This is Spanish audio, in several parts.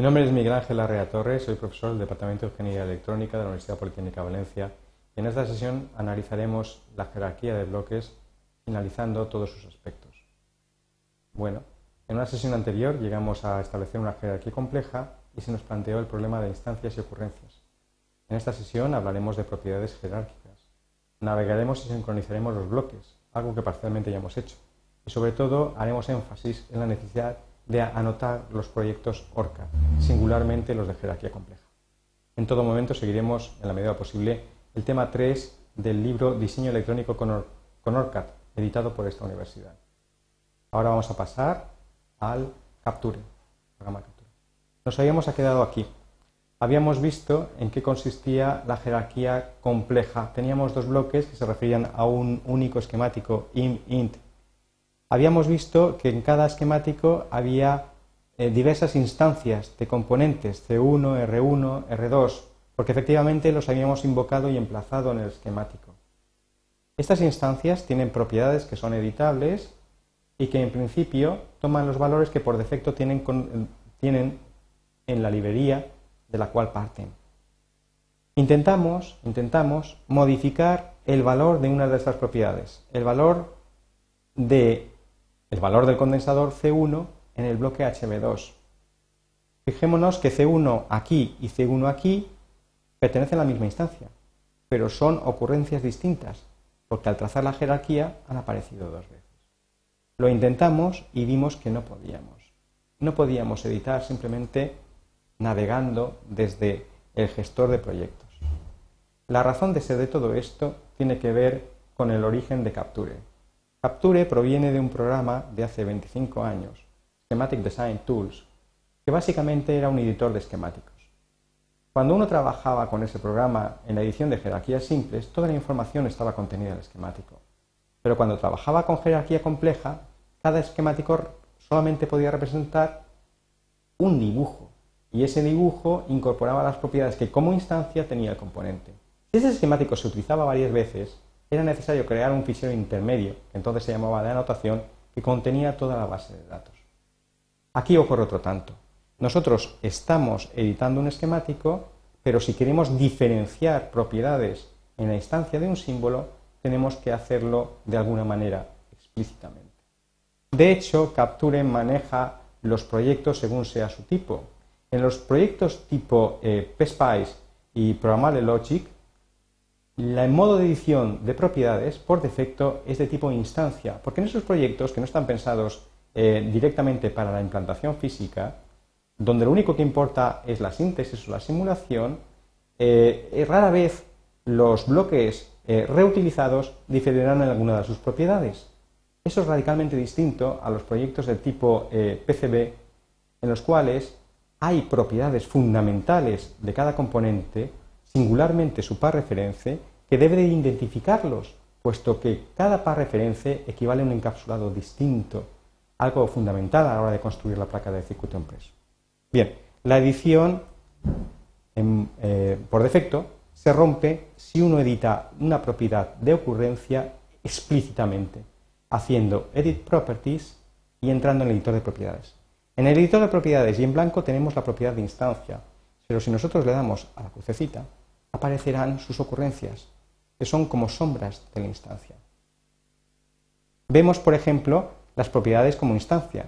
Mi nombre es Miguel Ángel Arrea Torres, soy profesor del Departamento de Ingeniería Electrónica de la Universidad Politécnica de Valencia y en esta sesión analizaremos la jerarquía de bloques finalizando todos sus aspectos. Bueno, en una sesión anterior llegamos a establecer una jerarquía compleja y se nos planteó el problema de instancias y ocurrencias. En esta sesión hablaremos de propiedades jerárquicas. Navegaremos y sincronizaremos los bloques, algo que parcialmente ya hemos hecho. Y sobre todo haremos énfasis en la necesidad de anotar los proyectos ORCA, singularmente los de jerarquía compleja. En todo momento seguiremos, en la medida posible, el tema 3 del libro Diseño electrónico con, ORCAD, editado por esta universidad. Ahora vamos a pasar al Capture. Nos habíamos quedado aquí. Habíamos visto en qué consistía la jerarquía compleja. Teníamos dos bloques que se referían a un único esquemático, int, int habíamos visto que en cada esquemático había eh, diversas instancias de componentes, C1, R1, R2, porque efectivamente los habíamos invocado y emplazado en el esquemático. Estas instancias tienen propiedades que son editables y que en principio toman los valores que por defecto tienen, tienen en la librería de la cual parten. Intentamos, intentamos modificar el valor de una de estas propiedades, el valor de el valor del condensador C1 en el bloque HB2. Fijémonos que C1 aquí y C1 aquí pertenecen a la misma instancia, pero son ocurrencias distintas, porque al trazar la jerarquía han aparecido dos veces. Lo intentamos y vimos que no podíamos. No podíamos editar simplemente navegando desde el gestor de proyectos. La razón de ser de todo esto tiene que ver con el origen de Capture. Capture proviene de un programa de hace 25 años, Schematic Design Tools, que básicamente era un editor de esquemáticos. Cuando uno trabajaba con ese programa en la edición de jerarquías simples, toda la información estaba contenida en el esquemático. Pero cuando trabajaba con jerarquía compleja, cada esquemático solamente podía representar un dibujo, y ese dibujo incorporaba las propiedades que como instancia tenía el componente. Si ese esquemático se utilizaba varias veces, era necesario crear un fichero intermedio, que entonces se llamaba de anotación, que contenía toda la base de datos. Aquí ocurre otro tanto. Nosotros estamos editando un esquemático, pero si queremos diferenciar propiedades en la instancia de un símbolo, tenemos que hacerlo de alguna manera explícitamente. De hecho, Capture maneja los proyectos según sea su tipo. En los proyectos tipo eh, PSPICE y Programmable Logic, el modo de edición de propiedades, por defecto, es de tipo instancia, porque en esos proyectos que no están pensados eh, directamente para la implantación física, donde lo único que importa es la síntesis o la simulación, eh, rara vez los bloques eh, reutilizados diferirán en alguna de sus propiedades. Eso es radicalmente distinto a los proyectos de tipo PCB, en los cuales hay propiedades fundamentales de cada componente, singularmente su par referencia, que debe de identificarlos, puesto que cada par referencia equivale a un encapsulado distinto, algo fundamental a la hora de construir la placa de circuito impreso. Bien, la edición eh, por defecto se rompe si uno edita una propiedad de ocurrencia explícitamente, haciendo edit properties y entrando en el editor de propiedades. En el editor de propiedades y en blanco tenemos la propiedad de instancia, pero si nosotros le damos a la crucecita, aparecerán sus ocurrencias, que son como sombras de la instancia. Vemos, por ejemplo, las propiedades como instancia.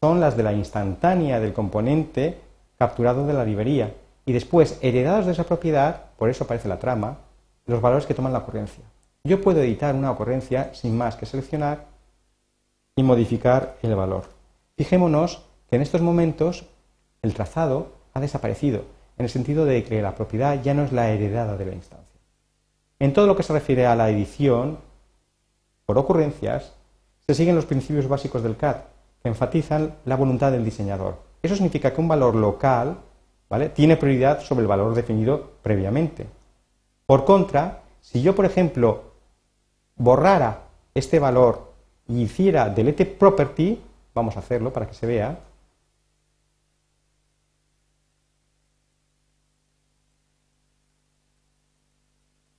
Son las de la instantánea del componente capturado de la librería y después, heredados de esa propiedad, por eso aparece la trama, los valores que toman la ocurrencia. Yo puedo editar una ocurrencia sin más que seleccionar y modificar el valor. Fijémonos que en estos momentos el trazado ha desaparecido, en el sentido de que la propiedad ya no es la heredada de la instancia. En todo lo que se refiere a la edición por ocurrencias, se siguen los principios básicos del CAD, que enfatizan la voluntad del diseñador. Eso significa que un valor local ¿vale? tiene prioridad sobre el valor definido previamente. Por contra, si yo, por ejemplo, borrara este valor y hiciera delete property, vamos a hacerlo para que se vea,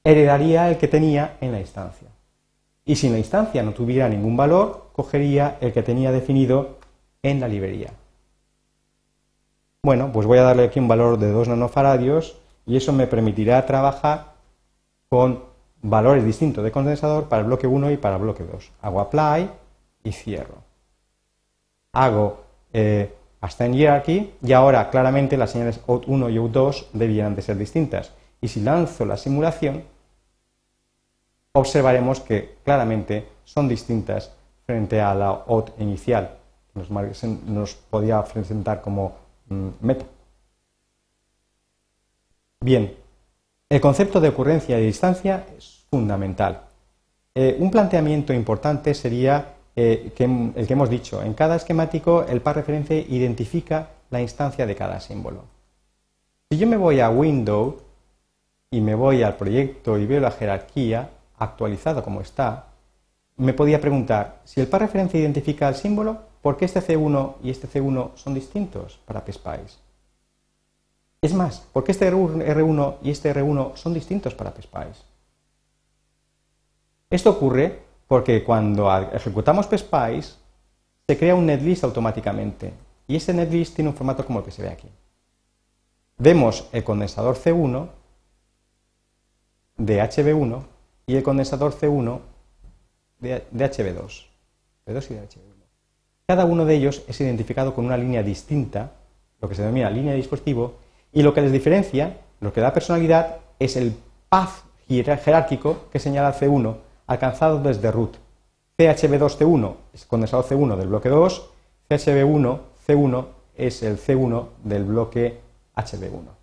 heredaría el que tenía en la instancia. Y si en la instancia no tuviera ningún valor, cogería el que tenía definido en la librería. Bueno, pues voy a darle aquí un valor de 2 nanofaradios y eso me permitirá trabajar con valores distintos de condensador para el bloque 1 y para el bloque 2. Hago apply y cierro. Hago eh, hasta en hierarchy y ahora claramente las señales OUT1 y OUT2 debían de ser distintas. Y si lanzo la simulación, observaremos que claramente son distintas frente a la OUT inicial, que nos, nos podía presentar como mm, meta. Bien, el concepto de ocurrencia y distancia es fundamental. Eh, un planteamiento importante sería eh, el que hemos dicho. En cada esquemático, el par referencia identifica la instancia de cada símbolo. Si yo me voy a Window y me voy al proyecto y veo la jerarquía actualizada como está, me podía preguntar, si el par referencia identifica el símbolo, ¿por qué este C1 y este C1 son distintos para PSPICE? Es más, ¿por qué este R1 y este R1 son distintos para PSPICE? Esto ocurre porque cuando ejecutamos PSPICE se crea un netlist automáticamente y ese netlist tiene un formato como el que se ve aquí. Vemos el condensador C1 de HB1 y el condensador C1 de, HB2. B2 y de HB1. Cada uno de ellos es identificado con una línea distinta, lo que se denomina línea de dispositivo, y lo que les diferencia, lo que da personalidad, es el path jerárquico que señala C1 alcanzado desde root. CHB2C1 es el condensador C1 del bloque 2, CHB1 C1 es el C1 del bloque HB1.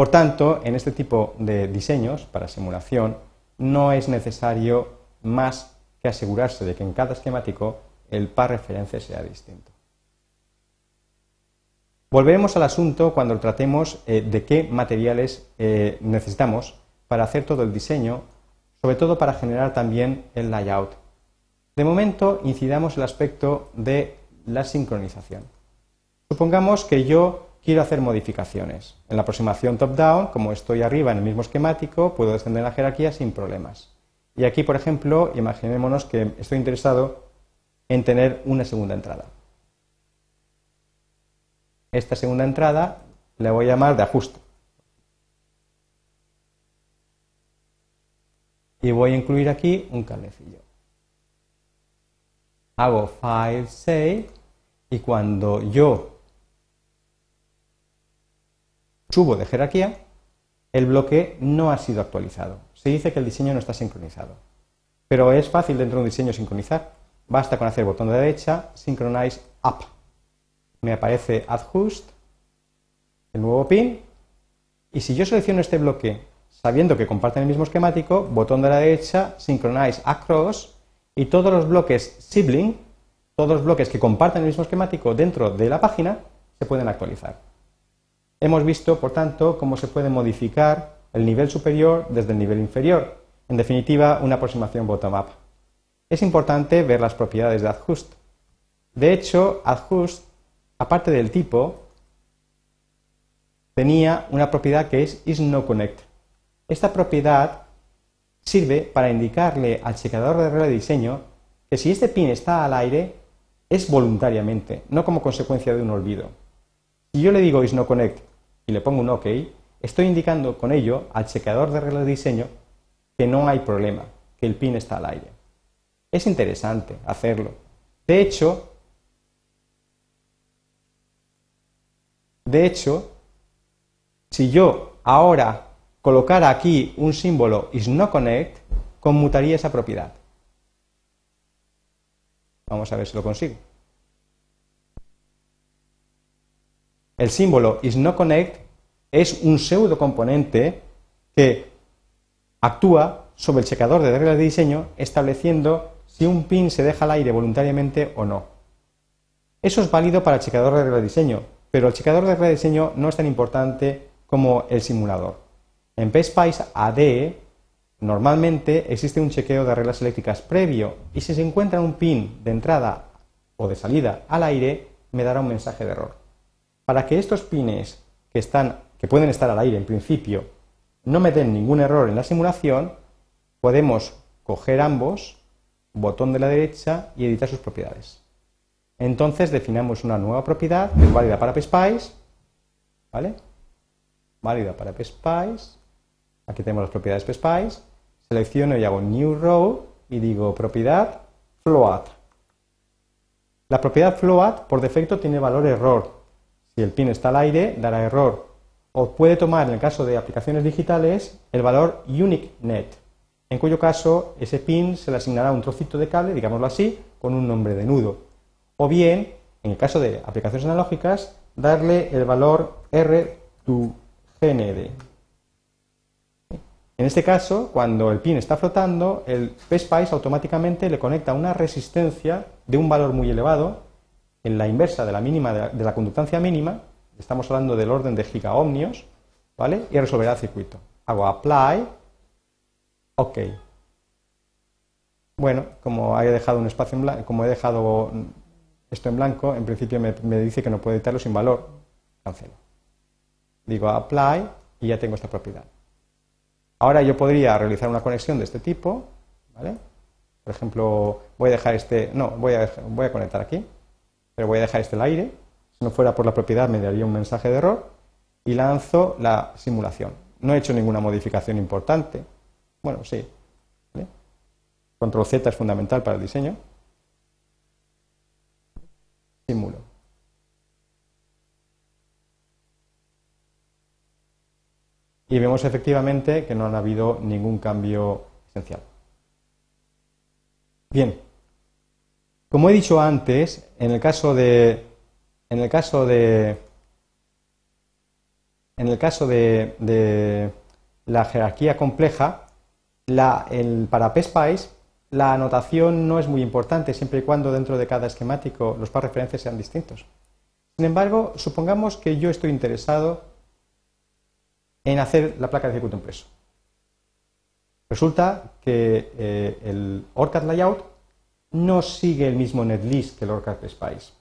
Por tanto, en este tipo de diseños para simulación no es necesario más que asegurarse de que en cada esquemático el par referencia sea distinto. Volveremos al asunto cuando tratemos eh, de qué materiales eh, necesitamos para hacer todo el diseño, sobre todo para generar también el layout. De momento, incidamos el aspecto de la sincronización. Supongamos que yo quiero hacer modificaciones. En la aproximación top-down, como estoy arriba en el mismo esquemático, puedo descender la jerarquía sin problemas. Y aquí, por ejemplo, imaginémonos que estoy interesado en tener una segunda entrada. Esta segunda entrada la voy a llamar de ajuste. Y voy a incluir aquí un cablecillo. Hago File Save y cuando yo subo de jerarquía, el bloque no ha sido actualizado. Se dice que el diseño no está sincronizado. Pero es fácil dentro de un diseño sincronizar. Basta con hacer botón de derecha, Synchronize Up me aparece Adjust, el nuevo pin, y si yo selecciono este bloque sabiendo que comparten el mismo esquemático, botón de la derecha, Synchronize Across, y todos los bloques sibling, todos los bloques que comparten el mismo esquemático dentro de la página, se pueden actualizar. Hemos visto, por tanto, cómo se puede modificar el nivel superior desde el nivel inferior. En definitiva, una aproximación bottom-up. Es importante ver las propiedades de Adjust. De hecho, Adjust aparte del tipo, tenía una propiedad que es isNoConnect. Esta propiedad sirve para indicarle al checador de regla de diseño que si este pin está al aire es voluntariamente, no como consecuencia de un olvido. Si yo le digo isNoConnect y le pongo un OK, estoy indicando con ello al checador de regla de diseño que no hay problema, que el pin está al aire. Es interesante hacerlo. De hecho, De hecho, si yo ahora colocara aquí un símbolo isNoConnect, conmutaría esa propiedad. Vamos a ver si lo consigo. El símbolo isNoConnect es un pseudo componente que actúa sobre el checador de reglas de diseño estableciendo si un pin se deja al aire voluntariamente o no. Eso es válido para el checador de reglas de diseño, pero el checador de rediseño no es tan importante como el simulador. En PSPICE AD normalmente existe un chequeo de reglas eléctricas previo y si se encuentra un pin de entrada o de salida al aire me dará un mensaje de error. Para que estos pines que, están, que pueden estar al aire en principio no me den ningún error en la simulación, podemos coger ambos, botón de la derecha y editar sus propiedades. entonces definamos una nueva propiedad que es válida para PSpice, ¿vale? Válida para PSpice. Aquí tenemos las propiedades PSpice. Selecciono y hago New Row y digo propiedad float. La propiedad float por defecto tiene valor error. Si el pin está al aire, dará error. O puede tomar, en el caso de aplicaciones digitales, el valor UniqueNet, en cuyo caso ese pin se le asignará un trocito de cable, digámoslo así, con un nombre de nudo. O bien, en el caso de aplicaciones analógicas, darle el valor R to GND. En este caso, cuando el pin está flotando, el PSpice automáticamente le conecta una resistencia de un valor muy elevado, en la inversa de la, mínima, de la conductancia mínima, estamos hablando del orden de gigaohmios, ¿vale? Y resolverá el circuito. Hago apply, ok. Bueno, como he dejado un espacio como he dejado esto en blanco, en principio me, me dice que no puedo editarlo sin valor. Cancelo. Digo apply y ya tengo esta propiedad. Ahora yo podría realizar una conexión de este tipo, ¿vale? Por ejemplo, voy a dejar este, no, voy a, voy a conectar aquí, pero voy a dejar este al aire. Si no fuera por la propiedad me daría un mensaje de error y lanzo la simulación. No he hecho ninguna modificación importante. Bueno, sí. Control Z es fundamental para el diseño. Simulo. y vemos efectivamente que no ha habido ningún cambio esencial. Bien, como he dicho antes, en el caso de en el caso de en el caso de, la jerarquía compleja, el, para PSpice la anotación no es muy importante siempre y cuando dentro de cada esquemático los par referencias sean distintos. Sin embargo, supongamos que yo estoy interesado en hacer la placa de circuito impreso. Resulta que eh, el ORCAD Layout no sigue el mismo netlist que el ORCAD Spice.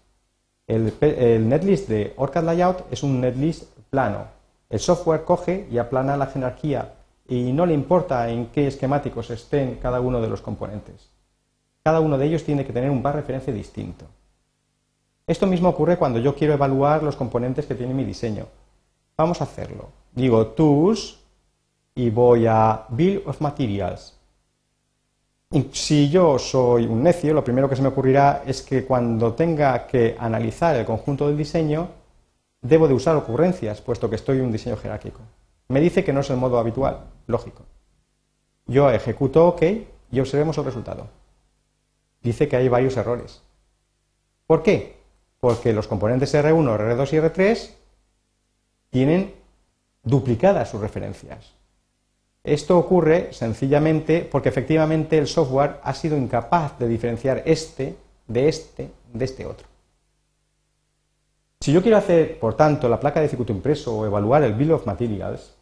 El, netlist de ORCAD Layout es un netlist plano. El software coge y aplana la jerarquía y no le importa en qué esquemáticos estén cada uno de los componentes. Cada uno de ellos tiene que tener un bar referencia distinto. Esto mismo ocurre cuando yo quiero evaluar los componentes que tiene mi diseño. Vamos a hacerlo digo Tools y voy a Bill of Materials. Si yo soy un necio, lo primero que se me ocurrirá es que cuando tenga que analizar el conjunto del diseño, debo de usar ocurrencias, puesto que estoy en un diseño jerárquico. Me dice que no es el modo habitual, lógico. Yo ejecuto OK y observemos el resultado. Dice que hay varios errores. ¿Por qué? Porque los componentes R1, R2 y R3 tienen duplicadas sus referencias. Esto ocurre sencillamente porque efectivamente el software ha sido incapaz de diferenciar este de este de este otro. Si yo quiero hacer, por tanto, la placa de circuito impreso o evaluar el Bill of Materials,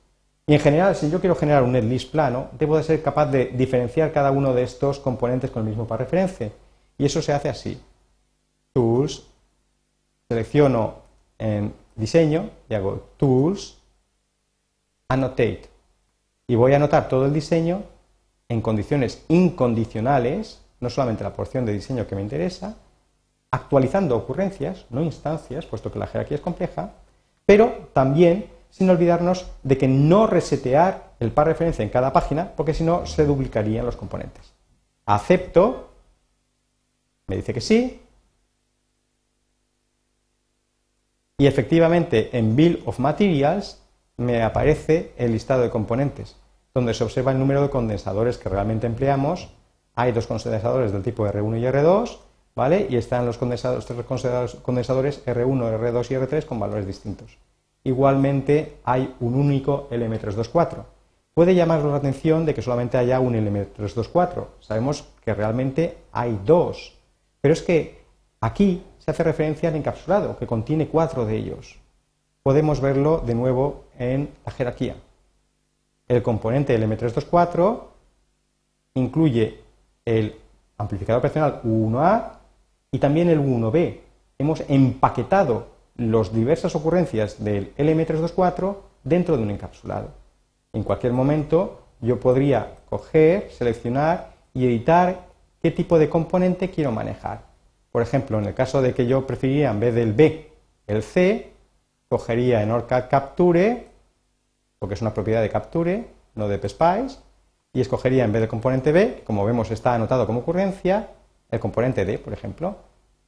y en general, si yo quiero generar un netlist plano, debo de ser capaz de diferenciar cada uno de estos componentes con el mismo par referencia. Y eso se hace así. Tools, selecciono en diseño y hago Tools, annotate. Y voy a anotar todo el diseño en condiciones incondicionales, no solamente la porción de diseño que me interesa, actualizando ocurrencias, no instancias, puesto que la jerarquía es compleja, pero también sin olvidarnos de que no resetear el par referencia en cada página, porque si no se duplicarían los componentes. Acepto, me dice que sí, y efectivamente en Bill of Materials me aparece el listado de componentes, donde se observa el número de condensadores que realmente empleamos. Hay dos condensadores del tipo R1 y R2, ¿vale? Y están los condensadores, tres condensadores R1, R2 y R3 con valores distintos. Igualmente hay un único LM324. Puede llamarnos la atención de que solamente haya un LM324. Sabemos que realmente hay dos. Pero es que aquí se hace referencia al encapsulado, que contiene cuatro de ellos podemos verlo de nuevo en la jerarquía. El componente LM324 incluye el amplificador operacional U1A y también el U1B. Hemos empaquetado las diversas ocurrencias del LM324 dentro de un encapsulado. En cualquier momento yo podría coger, seleccionar y editar qué tipo de componente quiero manejar. Por ejemplo, en el caso de que yo preferiría en vez del B el C, cogería en ORCAD Capture, porque es una propiedad de Capture, no de PSPICE, y escogería en vez del componente B, como vemos está anotado como ocurrencia, el componente D, por ejemplo,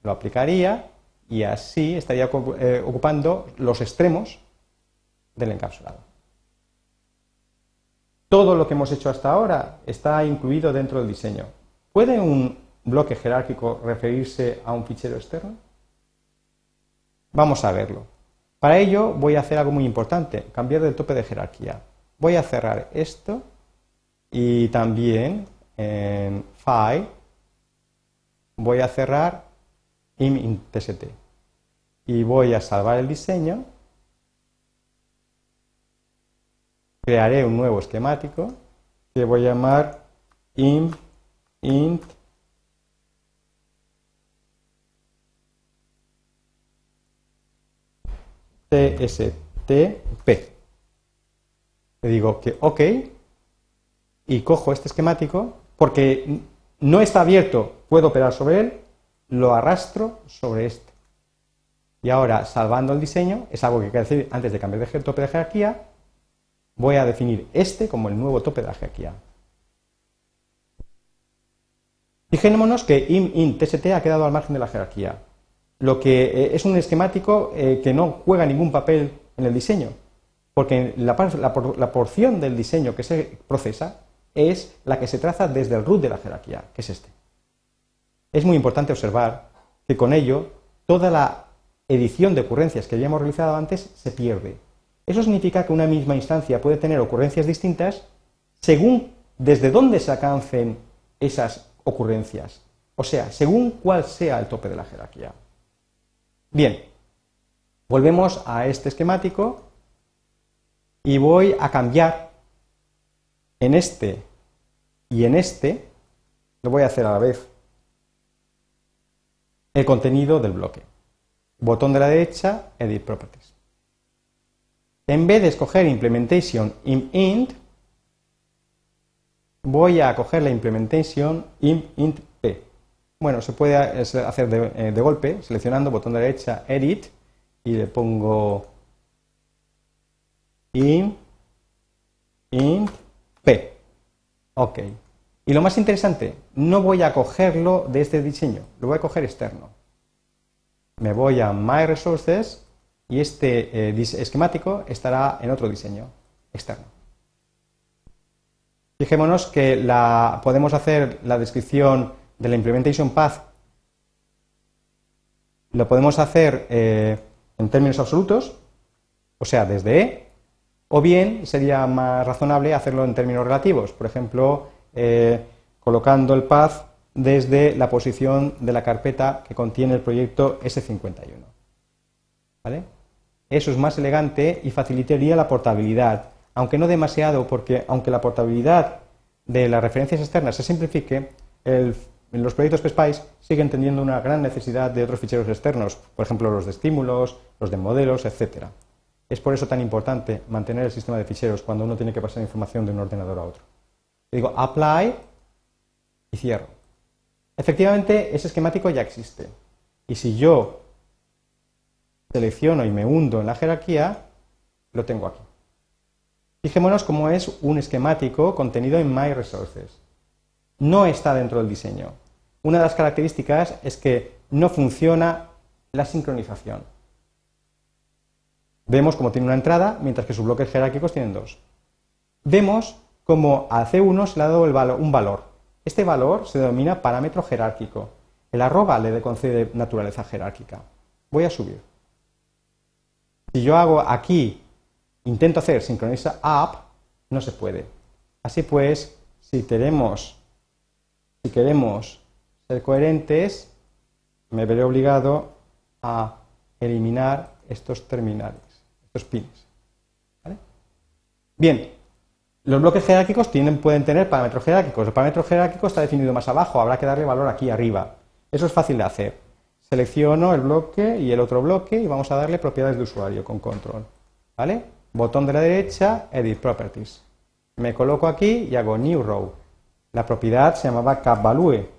lo aplicaría y así estaría eh, ocupando los extremos del encapsulado. Todo lo que hemos hecho hasta ahora está incluido dentro del diseño. ¿Puede un bloque jerárquico referirse a un fichero externo? Vamos a verlo. Para ello voy a hacer algo muy importante, cambiar del tope de jerarquía. Voy a cerrar esto y también en File voy a cerrar im.txt y voy a salvar el diseño. Crearé un nuevo esquemático que voy a llamar im int tstp. Le digo que OK y cojo este esquemático porque no está abierto, puedo operar sobre él, lo arrastro sobre este. Y ahora, salvando el diseño, es algo que hay que decir antes de cambiar de tope de jerarquía, voy a definir este como el nuevo tope de la jerarquía. Fijémonos que im int tst ha quedado al margen de la jerarquía, lo que eh, es un esquemático eh, que no juega ningún papel en el diseño, porque la, la porción del diseño que se procesa es la que se traza desde el root de la jerarquía, que es este. Es muy importante observar que con ello toda la edición de ocurrencias que habíamos realizado antes se pierde. Eso significa que una misma instancia puede tener ocurrencias distintas según desde dónde se alcancen esas ocurrencias, o sea, según cuál sea el tope de la jerarquía. Bien, volvemos a este esquemático y voy a cambiar en este y en este, lo voy a hacer a la vez, el contenido del bloque. Botón de la derecha, Edit Properties. En vez de escoger Implementation int, voy a coger la Implementation int p. Bueno, se puede hacer de, eh, de golpe, seleccionando botón de derecha, Edit, y le pongo int, int p. Ok. Y lo más interesante, no voy a cogerlo de este diseño, lo voy a coger externo. Me voy a My Resources y este eh, esquemático estará en otro diseño externo. Fijémonos que la, podemos hacer la descripción de la Implementation Path, lo podemos hacer eh, en términos absolutos, o sea, desde E, o bien sería más razonable hacerlo en términos relativos, por ejemplo, eh, colocando el path desde la posición de la carpeta que contiene el proyecto S51. ¿Vale? Eso es más elegante y facilitaría la portabilidad, aunque no demasiado, porque aunque la portabilidad de las referencias externas se simplifique, los proyectos PSPICE siguen teniendo una gran necesidad de otros ficheros externos, por ejemplo los de estímulos, los de modelos, etcétera. Es por eso tan importante mantener el sistema de ficheros cuando uno tiene que pasar información de un ordenador a otro. digo apply y cierro. Efectivamente, ese esquemático ya existe. Y si yo selecciono y me hundo en la jerarquía, lo tengo aquí. Fijémonos cómo es un esquemático contenido en My Resources. No está dentro del diseño. Una de las características es que no funciona la sincronización. Vemos cómo tiene una entrada, mientras que sus bloques jerárquicos tienen dos. Vemos cómo a C1 se le ha dado un valor. Este valor se denomina parámetro jerárquico. El arroba le concede naturaleza jerárquica. Voy a subir. Si yo hago aquí, intento hacer sincroniza up, no se puede. Así pues, si queremos, si queremos ser coherentes, me veré obligado a eliminar estos terminales estos pines. Bien, los bloques jerárquicos tienen, pueden tener parámetros jerárquicos. El parámetro jerárquico está definido más abajo, habrá que darle valor aquí arriba. Eso es fácil de hacer. Selecciono el bloque y el otro bloque y vamos a darle propiedades de usuario con control. ¿Vale? Botón de la derecha, Edit Properties. Me coloco aquí y hago New Row. La propiedad se llamaba CapValue.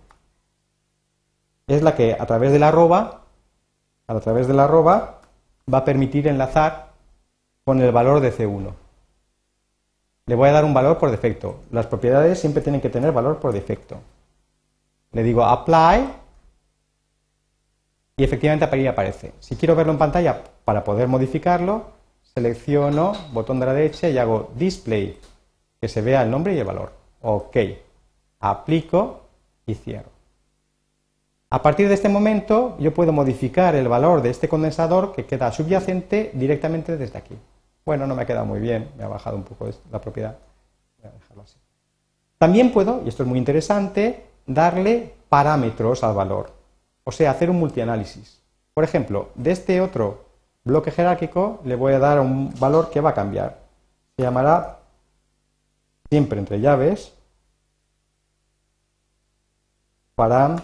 es la que a través de la arroba, a través arroba, va a permitir enlazar con el valor de C1. Le voy a dar un valor por defecto. Las propiedades siempre tienen que tener valor por defecto. Le digo apply y efectivamente ahí aparece. Si quiero verlo en pantalla para poder modificarlo, selecciono botón de la derecha y hago display, que se vea el nombre y el valor. OK. Aplico y cierro. A partir de este momento yo puedo modificar el valor de este condensador que queda subyacente directamente desde aquí. Bueno, no me ha quedado muy bien, me ha bajado un poco la propiedad. Voy a dejarlo así. También puedo, y esto es muy interesante, darle parámetros al valor, o sea, hacer un multianálisis. Por ejemplo, de este otro bloque jerárquico le voy a dar un valor que va a cambiar. Se llamará siempre entre llaves param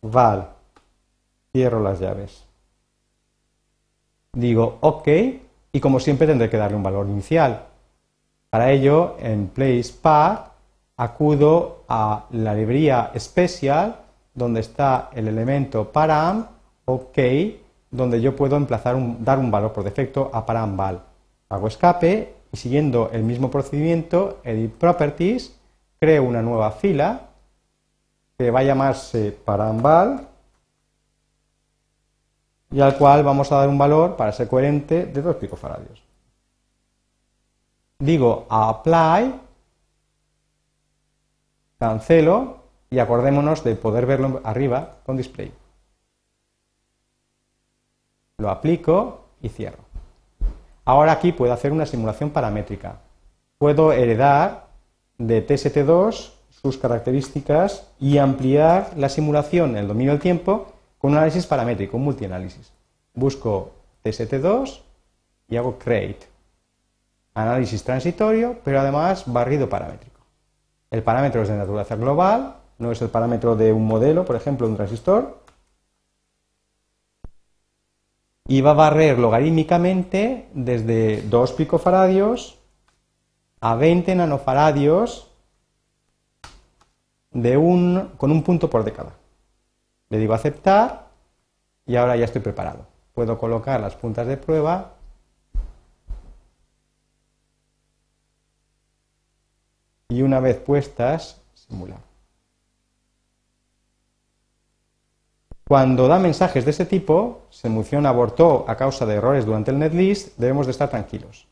val. Cierro las llaves. Digo OK y como siempre tendré que darle un valor inicial. Para ello, en place acudo a la librería special donde está el elemento param OK donde yo puedo emplazar dar un valor por defecto a param val. Hago escape y siguiendo el mismo procedimiento, edit properties, creo una nueva fila que va a llamarse param-val y al cual vamos a dar un valor, para ser coherente, de 2 picofaradios. Digo apply, cancelo y acordémonos de poder verlo arriba con display. Lo aplico y cierro. Ahora aquí puedo hacer una simulación paramétrica. Puedo heredar de TST2 sus características y ampliar la simulación en el dominio del tiempo con un análisis paramétrico, un multianálisis. Busco TST2 y hago create. Análisis transitorio, pero además barrido paramétrico. El parámetro es de naturaleza global, no es el parámetro de un modelo, por ejemplo, un transistor. Y va a barrer logarítmicamente desde 2 picofaradios a 20 nanofaradios de un, con un punto por década. Le digo aceptar y ahora ya estoy preparado. Puedo colocar las puntas de prueba y una vez puestas, simular. Cuando da mensajes de ese tipo, se emociona abortó a causa de errores durante el netlist, debemos de estar tranquilos.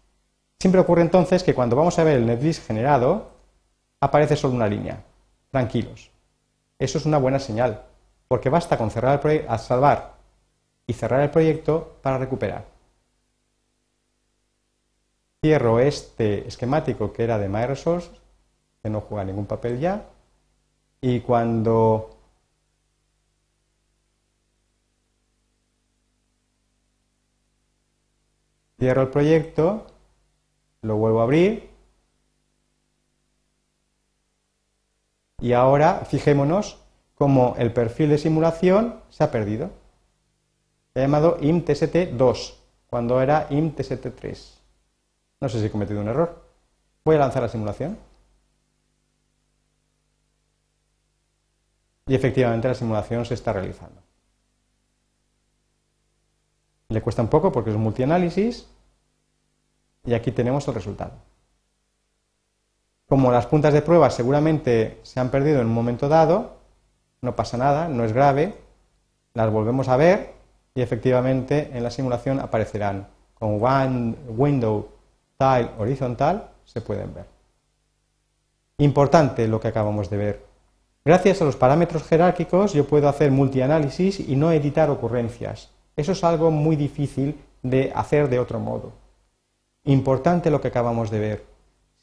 Siempre ocurre entonces que cuando vamos a ver el netlist generado, aparece solo una línea tranquilos. Eso es una buena señal, porque basta con cerrar el a salvar y cerrar el proyecto para recuperar. Cierro este esquemático que era de MyResource, que no juega ningún papel ya, y cuando cierro el proyecto, lo vuelvo a abrir Y ahora fijémonos cómo el perfil de simulación se ha perdido. Se ha llamado imtst2 cuando era imtst3. No sé si he cometido un error. Voy a lanzar la simulación. Y efectivamente la simulación se está realizando. Le cuesta un poco porque es un multianálisis. Y aquí tenemos el resultado. Como las puntas de prueba seguramente se han perdido en un momento dado, no pasa nada, no es grave, las volvemos a ver y efectivamente en la simulación aparecerán con one window tile horizontal, se pueden ver. Importante lo que acabamos de ver. Gracias a los parámetros jerárquicos yo puedo hacer multianálisis y no editar ocurrencias. Eso es algo muy difícil de hacer de otro modo. Importante lo que acabamos de ver.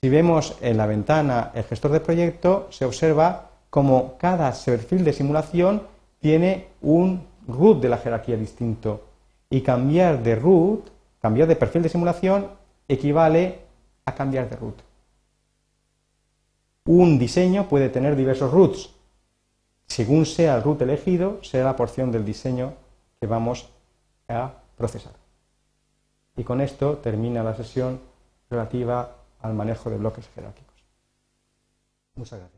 Si vemos en la ventana el gestor de proyecto, se observa como cada perfil de simulación tiene un root de la jerarquía distinto y cambiar de root, cambiar de perfil de simulación, equivale a cambiar de root. Un diseño puede tener diversos roots. Según sea el root elegido, será la porción del diseño que vamos a procesar. Y con esto termina la sesión relativa al manejo de bloques jerárquicos. Muchas gracias.